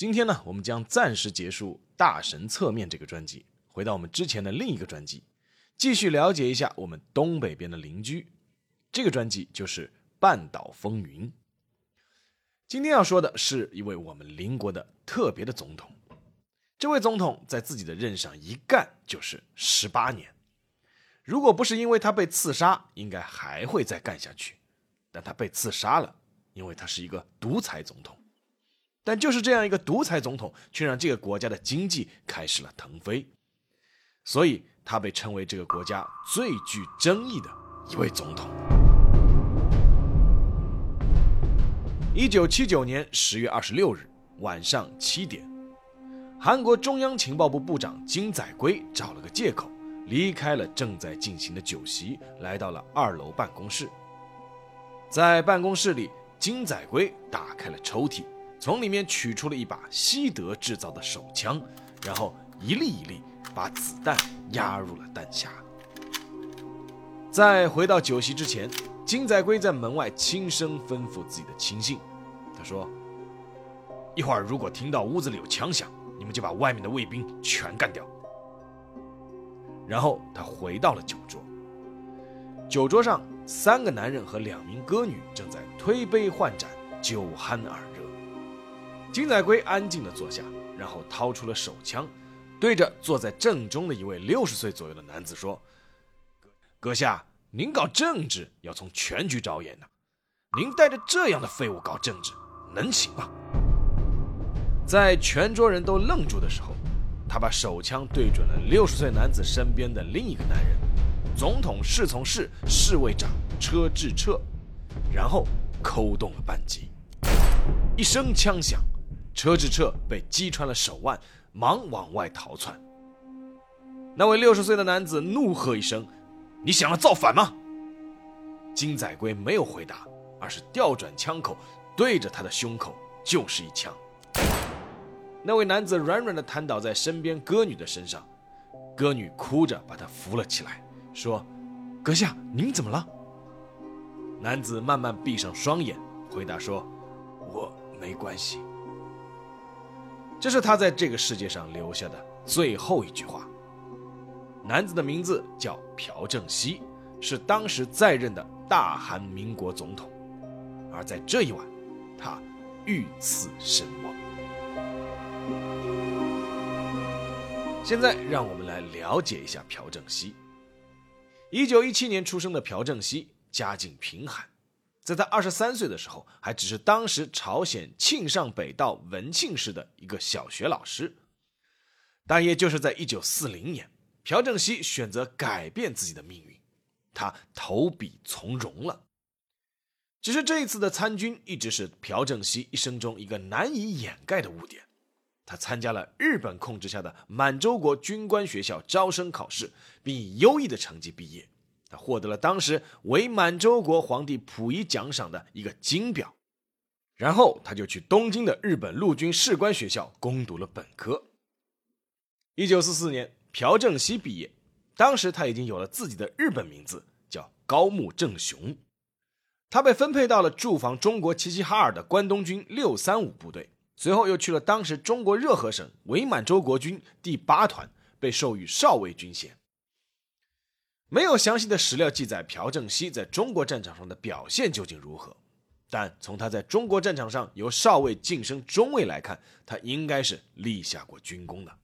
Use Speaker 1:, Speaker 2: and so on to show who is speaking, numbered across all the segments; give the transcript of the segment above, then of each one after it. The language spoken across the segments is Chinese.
Speaker 1: 今天呢，我们将暂时结束《大神侧面》这个专辑，回到我们之前的另一个专辑，继续了解一下我们东北边的邻居。这个专辑就是《半岛风云》。今天要说的是一位我们邻国的特别的总统。这位总统在自己的任上一干就是十八年，如果不是因为他被刺杀，应该还会再干下去。但他被刺杀了，因为他是一个独裁总统。但就是这样一个独裁总统，却让这个国家的经济开始了腾飞，所以他被称为这个国家最具争议的一位总统。一九七九年十月二十六日晚上七点，韩国中央情报部部长金载圭找了个借口，离开了正在进行的酒席，来到了二楼办公室。在办公室里，金载圭打开了抽屉。从里面取出了一把西德制造的手枪，然后一粒一粒把子弹压入了弹匣。在回到酒席之前，金载圭在门外轻声吩咐自己的亲信：“他说，一会儿如果听到屋子里有枪响，你们就把外面的卫兵全干掉。”然后他回到了酒桌。酒桌上，三个男人和两名歌女正在推杯换盏，酒酣耳。金载圭安静地坐下，然后掏出了手枪，对着坐在正中的一位六十岁左右的男子说：“阁下，您搞政治要从全局着眼的，您带着这样的废物搞政治，能行吗？”在全桌人都愣住的时候，他把手枪对准了六十岁男子身边的另一个男人——总统侍从室侍卫长车志彻，然后扣动了扳机，一声枪响。车智澈被击穿了手腕，忙往外逃窜。那位六十岁的男子怒喝一声：“你想要造反吗？”金载圭没有回答，而是调转枪口，对着他的胸口就是一枪。那位男子软软的瘫倒在身边歌女的身上，歌女哭着把他扶了起来，说：“阁下，您怎么了？”男子慢慢闭上双眼，回答说：“我没关系。”这是他在这个世界上留下的最后一句话。男子的名字叫朴正熙，是当时在任的大韩民国总统。而在这一晚，他遇刺身亡。现在，让我们来了解一下朴正熙。一九一七年出生的朴正熙，家境贫寒。在他二十三岁的时候，还只是当时朝鲜庆尚北道文庆市的一个小学老师。但也就是在一九四零年，朴正熙选择改变自己的命运，他投笔从戎了。只是这一次的参军一直是朴正熙一生中一个难以掩盖的污点。他参加了日本控制下的满洲国军官学校招生考试，并以优异的成绩毕业。他获得了当时伪满洲国皇帝溥仪奖赏的一个金表，然后他就去东京的日本陆军士官学校攻读了本科。一九四四年，朴正熙毕业，当时他已经有了自己的日本名字，叫高木正雄。他被分配到了驻防中国齐齐哈尔的关东军六三五部队，随后又去了当时中国热河省伪满洲国军第八团，被授予少尉军衔。没有详细的史料记载朴正熙在中国战场上的表现究竟如何，但从他在中国战场上由少尉晋升中尉来看，他应该是立下过军功的。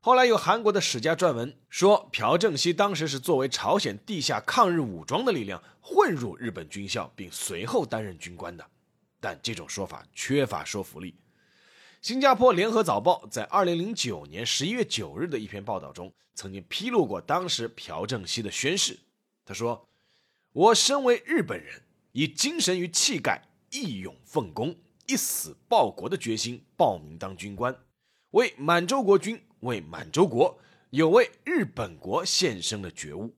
Speaker 1: 后来有韩国的史家撰文说，朴正熙当时是作为朝鲜地下抗日武装的力量混入日本军校，并随后担任军官的，但这种说法缺乏说服力。新加坡联合早报在二零零九年十一月九日的一篇报道中，曾经披露过当时朴正熙的宣誓。他说：“我身为日本人，以精神与气概义勇奉公，一死报国的决心，报名当军官，为满洲国军、为满洲国，有为日本国献身的觉悟。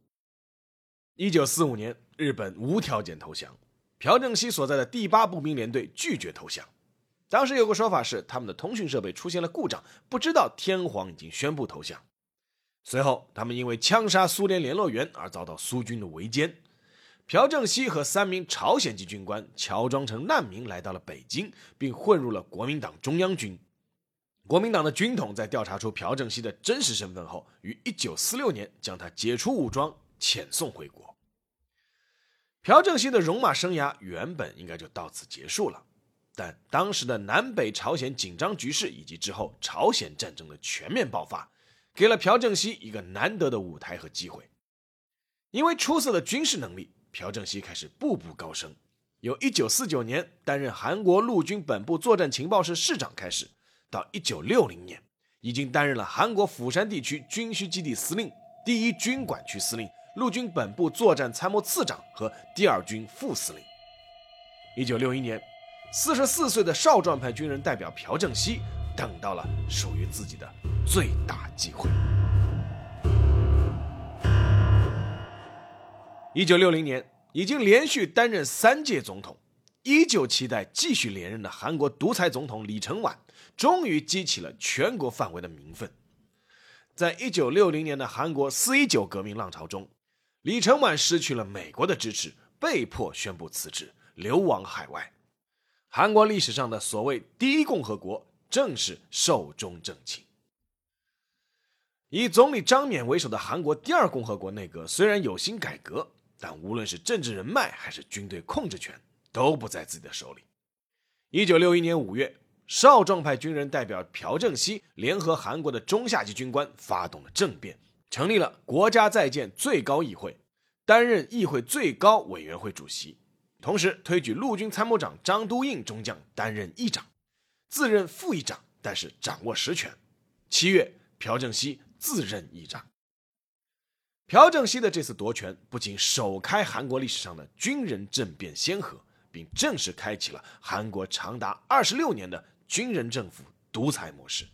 Speaker 1: 一九四五年，日本无条件投降，朴正熙所在的第八步兵联队拒绝投降。当时有个说法是，他们的通讯设备出现了故障，不知道天皇已经宣布投降。随后，他们因为枪杀苏联联络员而遭到苏军的围歼。朴正熙和三名朝鲜籍军官乔装成难民来到了北京，并混入了国民党中央军。国民党的军统在调查出朴正熙的真实身份后，于1946年将他解除武装，遣送回国。朴正熙的戎马生涯原本应该就到此结束了，但当时的南北朝鲜紧张局势以及之后朝鲜战争的全面爆发，给了朴正熙一个难得的舞台和机会。因为出色的军事能力。朴正熙开始步步高升，由1949年担任韩国陆军本部作战情报室室长开始，到1960年已经担任了韩国釜山地区军需基地司令、第一军管区司令、陆军本部作战参谋次长和第二军副司令。1961年，44岁的少壮派军人代表朴正熙等到了属于自己的最大机会。一九六零年，已经连续担任三届总统，依旧期待继续连任的韩国独裁总统李承晚，终于激起了全国范围的民愤。在一九六零年的韩国四一九革命浪潮中，李承晚失去了美国的支持，被迫宣布辞职，流亡海外。韩国历史上的所谓第一共和国，正是寿终正寝。以总理张冕为首的韩国第二共和国内阁虽然有心改革。但无论是政治人脉还是军队控制权，都不在自己的手里。一九六一年五月，少壮派军人代表朴正熙联合韩国的中下级军官，发动了政变，成立了国家在建最高议会，担任议会最高委员会主席，同时推举陆军参谋长张都印中将担任议长，自任副议长，但是掌握实权。七月，朴正熙自任议长。朴正熙的这次夺权，不仅首开韩国历史上的军人政变先河，并正式开启了韩国长达二十六年的军人政府独裁模式。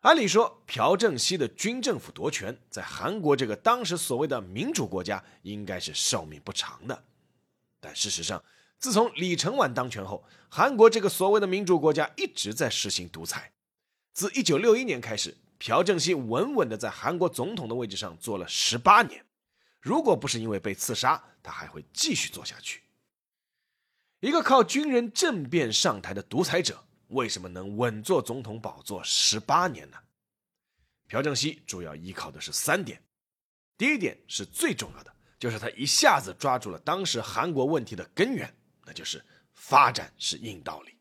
Speaker 1: 按理说，朴正熙的军政府夺权，在韩国这个当时所谓的民主国家，应该是寿命不长的。但事实上，自从李承晚当权后，韩国这个所谓的民主国家一直在实行独裁。自一九六一年开始。朴正熙稳稳地在韩国总统的位置上坐了十八年，如果不是因为被刺杀，他还会继续做下去。一个靠军人政变上台的独裁者，为什么能稳坐总统宝座十八年呢？朴正熙主要依靠的是三点：第一点是最重要的，就是他一下子抓住了当时韩国问题的根源，那就是发展是硬道理。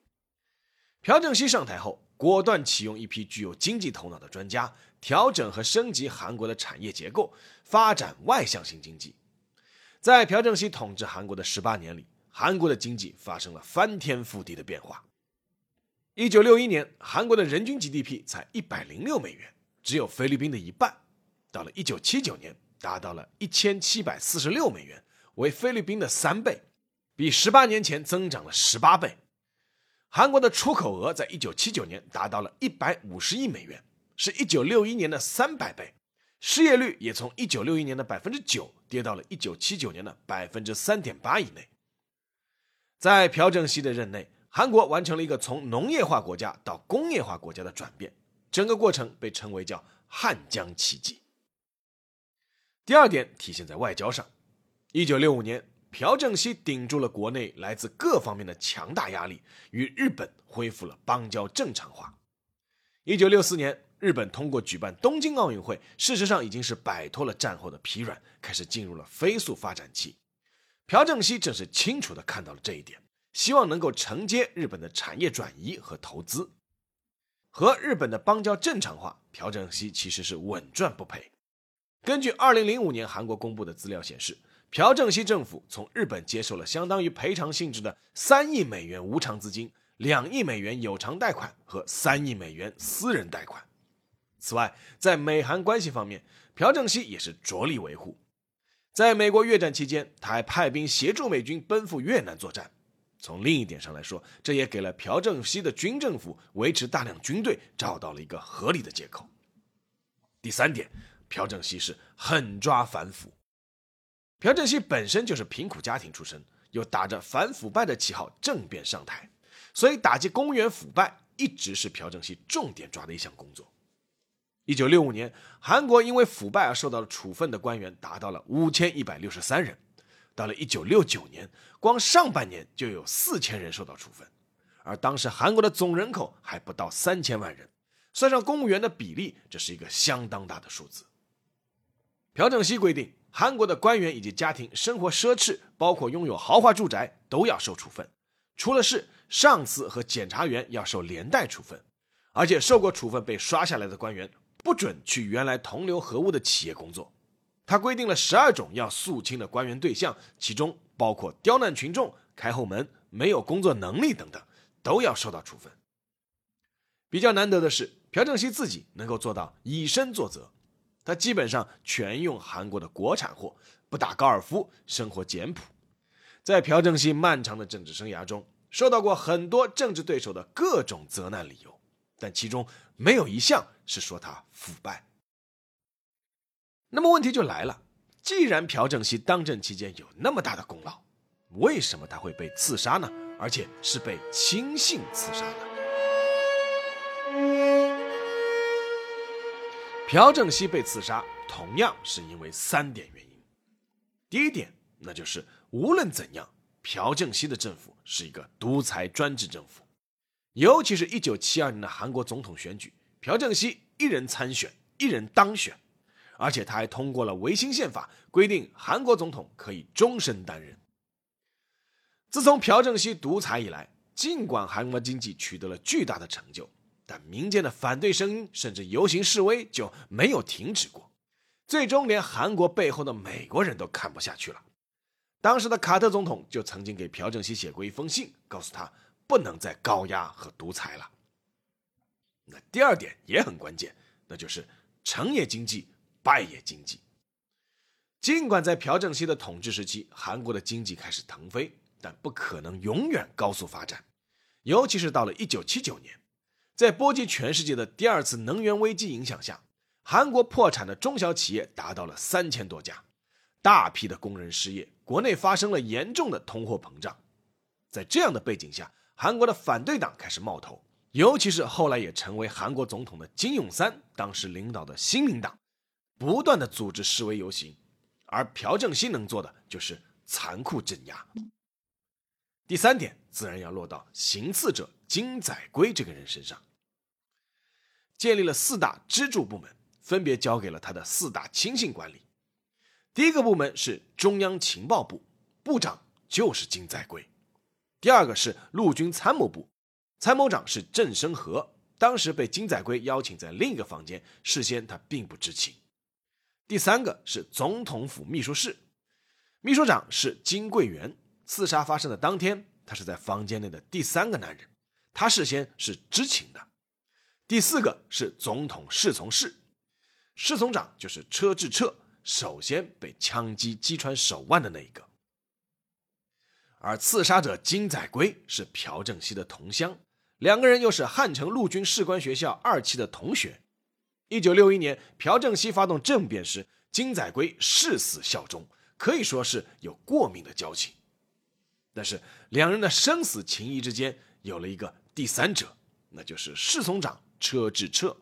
Speaker 1: 朴正熙上台后。果断启用一批具有经济头脑的专家，调整和升级韩国的产业结构，发展外向型经济。在朴正熙统治韩国的十八年里，韩国的经济发生了翻天覆地的变化。一九六一年，韩国的人均 GDP 才一百零六美元，只有菲律宾的一半；到了一九七九年，达到了一千七百四十六美元，为菲律宾的三倍，比十八年前增长了十八倍。韩国的出口额在一九七九年达到了一百五十亿美元，是一九六一年的三百倍。失业率也从一九六一年的百分之九跌到了一九七九年的百分之三点八以内。在朴正熙的任内，韩国完成了一个从农业化国家到工业化国家的转变，整个过程被称为叫“汉江奇迹”。第二点体现在外交上，一九六五年。朴正熙顶住了国内来自各方面的强大压力，与日本恢复了邦交正常化。一九六四年，日本通过举办东京奥运会，事实上已经是摆脱了战后的疲软，开始进入了飞速发展期。朴正熙正是清楚地看到了这一点，希望能够承接日本的产业转移和投资，和日本的邦交正常化。朴正熙其实是稳赚不赔。根据二零零五年韩国公布的资料显示。朴正熙政府从日本接受了相当于赔偿性质的三亿美元无偿资金、两亿美元有偿贷款和三亿美元私人贷款。此外，在美韩关系方面，朴正熙也是着力维护。在美国越战期间，他还派兵协助美军奔赴越南作战。从另一点上来说，这也给了朴正熙的军政府维持大量军队找到了一个合理的借口。第三点，朴正熙是狠抓反腐。朴正熙本身就是贫苦家庭出身，又打着反腐败的旗号政变上台，所以打击公务员腐败一直是朴正熙重点抓的一项工作。一九六五年，韩国因为腐败而受到处分的官员达到了五千一百六十三人。到了一九六九年，光上半年就有四千人受到处分，而当时韩国的总人口还不到三千万人，算上公务员的比例，这是一个相当大的数字。朴正熙规定，韩国的官员以及家庭生活奢侈，包括拥有豪华住宅，都要受处分。出了事上司和检察员要受连带处分，而且受过处分被刷下来的官员，不准去原来同流合污的企业工作。他规定了十二种要肃清的官员对象，其中包括刁难群众、开后门、没有工作能力等等，都要受到处分。比较难得的是，朴正熙自己能够做到以身作则，他基本上全用韩国的国产货，不打高尔夫，生活简朴。在朴正熙漫长的政治生涯中，受到过很多政治对手的各种责难理由，但其中没有一项是说他腐败。那么问题就来了，既然朴正熙当政期间有那么大的功劳，为什么他会被刺杀呢？而且是被亲信刺杀呢？朴正熙被刺杀，同样是因为三点原因。第一点，那就是无论怎样，朴正熙的政府是一个独裁专制政府，尤其是一九七二年的韩国总统选举，朴正熙一人参选，一人当选。而且他还通过了维新宪法，规定韩国总统可以终身担任。自从朴正熙独裁以来，尽管韩国经济取得了巨大的成就，但民间的反对声音甚至游行示威就没有停止过。最终，连韩国背后的美国人都看不下去了。当时的卡特总统就曾经给朴正熙写过一封信，告诉他不能再高压和独裁了。那第二点也很关键，那就是成也经济。败也经济。尽管在朴正熙的统治时期，韩国的经济开始腾飞，但不可能永远高速发展。尤其是到了1979年，在波及全世界的第二次能源危机影响下，韩国破产的中小企业达到了三千多家，大批的工人失业，国内发生了严重的通货膨胀。在这样的背景下，韩国的反对党开始冒头，尤其是后来也成为韩国总统的金泳三，当时领导的新民党。不断的组织示威游行，而朴正熙能做的就是残酷镇压。第三点自然要落到行刺者金载圭这个人身上，建立了四大支柱部门，分别交给了他的四大亲信管理。第一个部门是中央情报部，部长就是金载圭；第二个是陆军参谋部，参谋长是郑生和，当时被金载圭邀请在另一个房间，事先他并不知情。第三个是总统府秘书室，秘书长是金贵元。刺杀发生的当天，他是在房间内的第三个男人，他事先是知情的。第四个是总统侍从室，侍从长就是车智彻，首先被枪击击穿手腕的那一个。而刺杀者金载圭是朴正熙的同乡，两个人又是汉城陆军士官学校二期的同学。一九六一年，朴正熙发动政变时，金载圭誓死效忠，可以说是有过命的交情。但是，两人的生死情谊之间有了一个第三者，那就是侍从长车智彻。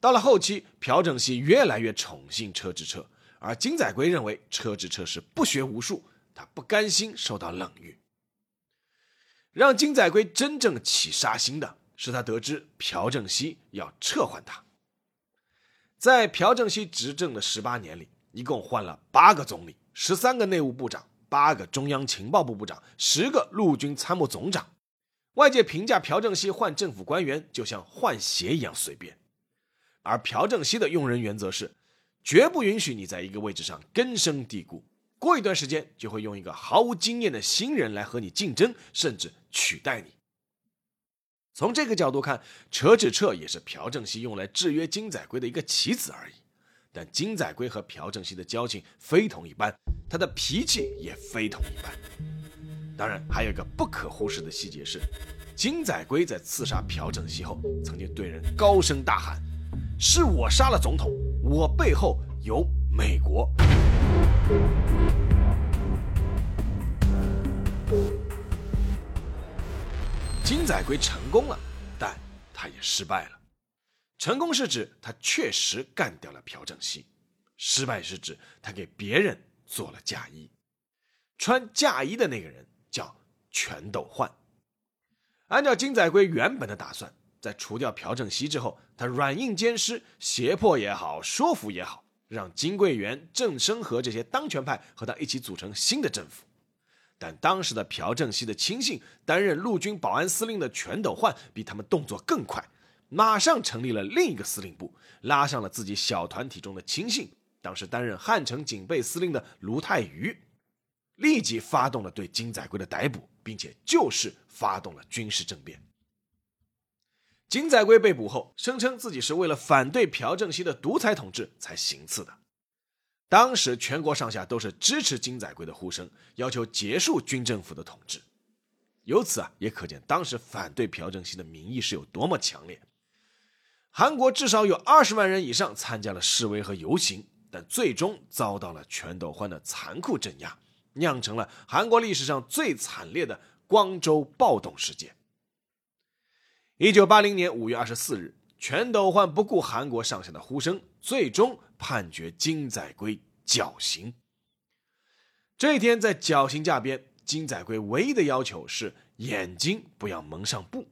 Speaker 1: 到了后期，朴正熙越来越宠信车智彻，而金载圭认为车智彻是不学无术，他不甘心受到冷遇。让金载圭真正起杀心的是，他得知朴正熙要撤换他。在朴正熙执政的十八年里，一共换了八个总理、十三个内务部长、八个中央情报部部长、十个陆军参谋总长。外界评价朴正熙换政府官员就像换鞋一样随便，而朴正熙的用人原则是，绝不允许你在一个位置上根深蒂固，过一段时间就会用一个毫无经验的新人来和你竞争，甚至取代你。从这个角度看，车智彻也是朴正熙用来制约金载圭的一个棋子而已。但金载圭和朴正熙的交情非同一般，他的脾气也非同一般。当然，还有一个不可忽视的细节是，金载圭在刺杀朴正熙后，曾经对人高声大喊：“是我杀了总统，我背后有美国。”金载圭成功了，但他也失败了。成功是指他确实干掉了朴正熙，失败是指他给别人做了嫁衣。穿嫁衣的那个人全斗焕。按照金载圭原本的打算，在除掉朴正熙之后，他软硬兼施，胁迫也好，说服也好，让金桂元、郑生和这些当权派和他一起组成新的政府。但当时的朴正熙的亲信，担任陆军保安司令的全斗焕，比他们动作更快，马上成立了另一个司令部，拉上了自己小团体中的亲信，当时担任汉城警备司令的卢泰愚，立即发动了对金载圭的逮捕，并且就是发动了军事政变。金载圭被捕后，声称自己是为了反对朴正熙的独裁统治才行刺的。当时全国上下都是支持金载圭的呼声，要求结束军政府的统治。由此啊，也可见当时反对朴正熙的民意是有多么强烈。韩国至少有二十万人以上参加了示威和游行，但最终遭到了全斗焕的残酷镇压，酿成了韩国历史上最惨烈的光州暴动事件。一九八零年五月二十四日，全斗焕不顾韩国上下的呼声，最终。判决金载圭绞刑。这一天在绞刑架边，金载圭唯一的要求是眼睛不要蒙上布。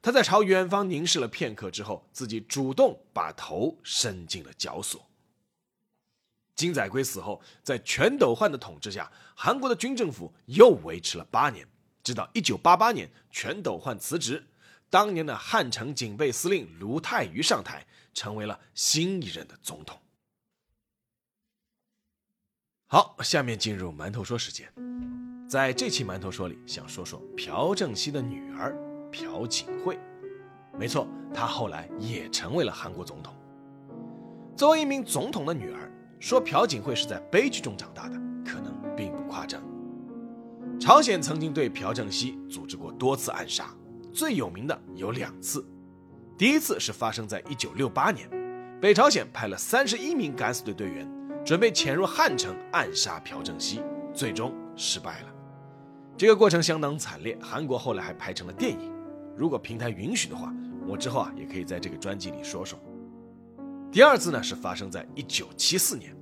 Speaker 1: 他在朝远方凝视了片刻之后，自己主动把头伸进了绞索。金载圭死后，在全斗焕的统治下，韩国的军政府又维持了八年，直到一九八八年，全斗焕辞职，当年的汉城警备司令卢泰愚上台。成为了新一任的总统。好，下面进入馒头说时间。在这期馒头说里，想说说朴正熙的女儿朴槿惠。没错，她后来也成为了韩国总统。作为一名总统的女儿，说朴槿惠是在悲剧中长大的，可能并不夸张。朝鲜曾经对朴正熙组织过多次暗杀，最有名的有两次。第一次是发生在一九六八年，北朝鲜派了三十一名敢死队队员，准备潜入汉城暗杀朴正熙，最终失败了。这个过程相当惨烈，韩国后来还拍成了电影。如果平台允许的话，我之后啊也可以在这个专辑里说说。第二次呢是发生在一九七四年，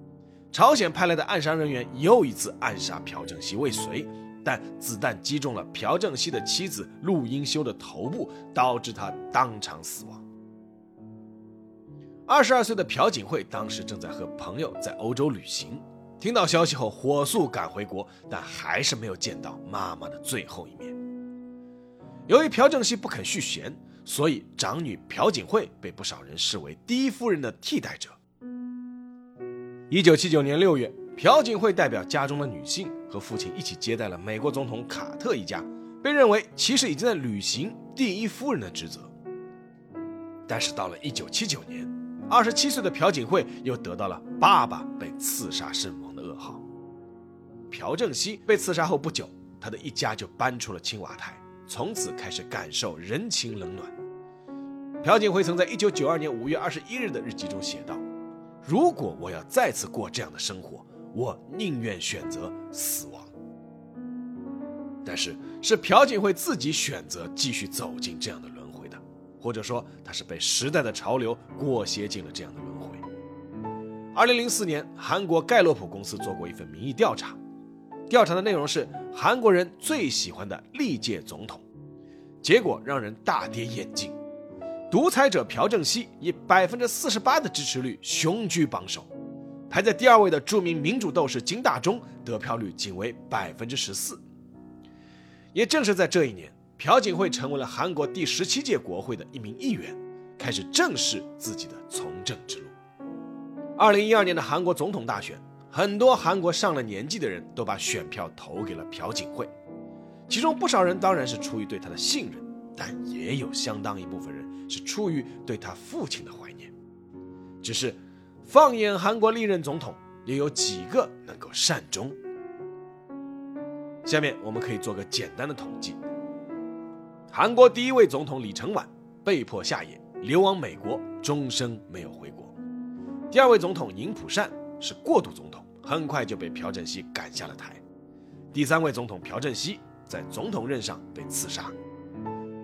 Speaker 1: 朝鲜派来的暗杀人员又一次暗杀朴正熙未遂。但子弹击中了朴正熙的妻子陆英修的头部，导致他当场死亡。二十二岁的朴槿惠当时正在和朋友在欧洲旅行，听到消息后火速赶回国，但还是没有见到妈妈的最后一面。由于朴正熙不肯续弦，所以长女朴槿惠被不少人视为第一夫人的替代者。一九七九年六月。朴槿惠代表家中的女性和父亲一起接待了美国总统卡特一家，被认为其实已经在履行第一夫人的职责。但是到了1979年，27岁的朴槿惠又得到了爸爸被刺杀身亡的噩耗。朴正熙被刺杀后不久，他的一家就搬出了青瓦台，从此开始感受人情冷暖。朴槿惠曾在1992年5月21日的日记中写道：“如果我要再次过这样的生活。”我宁愿选择死亡，但是是朴槿惠自己选择继续走进这样的轮回的，或者说他是被时代的潮流裹挟进了这样的轮回。二零零四年，韩国盖洛普公司做过一份民意调查，调查的内容是韩国人最喜欢的历届总统，结果让人大跌眼镜，独裁者朴正熙以百分之四十八的支持率雄居榜首。排在第二位的著名民主斗士金大中得票率仅为百分之十四。也正是在这一年，朴槿惠成为了韩国第十七届国会的一名议员，开始正视自己的从政之路。二零一二年的韩国总统大选，很多韩国上了年纪的人都把选票投给了朴槿惠，其中不少人当然是出于对他的信任，但也有相当一部分人是出于对他父亲的怀念，只是。放眼韩国历任总统，又有几个能够善终？下面我们可以做个简单的统计：韩国第一位总统李承晚被迫下野，流亡美国，终生没有回国；第二位总统尹普善是过渡总统，很快就被朴正熙赶下了台；第三位总统朴正熙在总统任上被刺杀；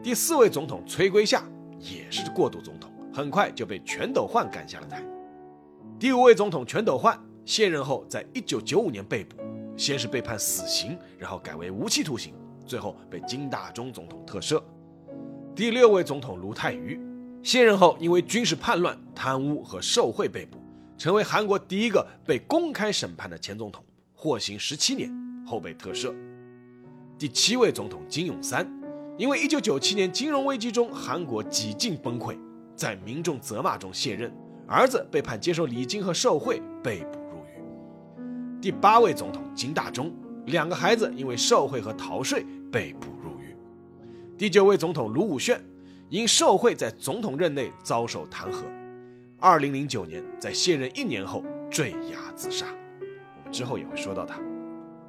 Speaker 1: 第四位总统崔圭夏也是过渡总统，很快就被全斗焕赶下了台；第五位总统全斗焕卸任后，在一九九五年被捕。先是被判死刑，然后改为无期徒刑，最后被金大中总统特赦。第六位总统卢泰愚卸任后，因为军事叛乱、贪污和受贿被捕，成为韩国第一个被公开审判的前总统，获刑十七年后被特赦。第七位总统金永三，因为一九九七年金融危机中韩国几近崩溃，在民众责骂中卸任，儿子被判接受礼金和受贿被捕入狱。第八位总统金大中，两个孩子因为受贿和逃税被捕入狱。第九位总统卢武铉，因受贿在总统任内遭受弹劾，二零零九年在卸任一年后坠崖自杀。我们之后也会说到他。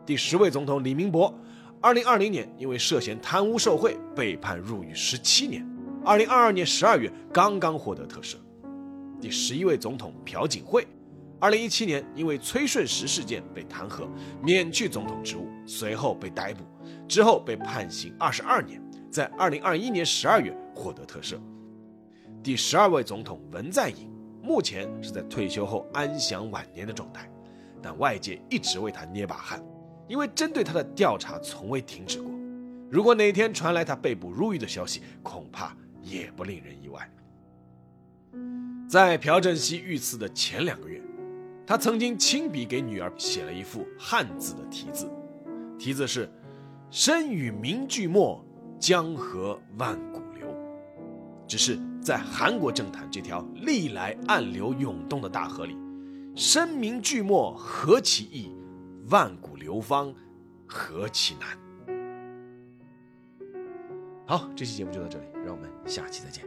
Speaker 1: 第十位总统李明博，二零二零年因为涉嫌贪污受贿被判入狱十七年，二零二二年十二月刚刚获得特赦。第十一位总统朴槿惠。二零一七年，因为崔顺实事件被弹劾，免去总统职务，随后被逮捕，之后被判刑二十二年，在二零二一年十二月获得特赦。第十二位总统文在寅，目前是在退休后安享晚年的状态，但外界一直为他捏把汗，因为针对他的调查从未停止过。如果哪天传来他被捕入狱的消息，恐怕也不令人意外。在朴正熙遇刺的前两个月。他曾经亲笔给女儿写了一副汉字的题字，题字是“身与名俱没，江河万古流”。只是在韩国政坛这条历来暗流涌动的大河里，声名俱没何其易，万古流芳何其难。好，这期节目就到这里，让我们下期再见。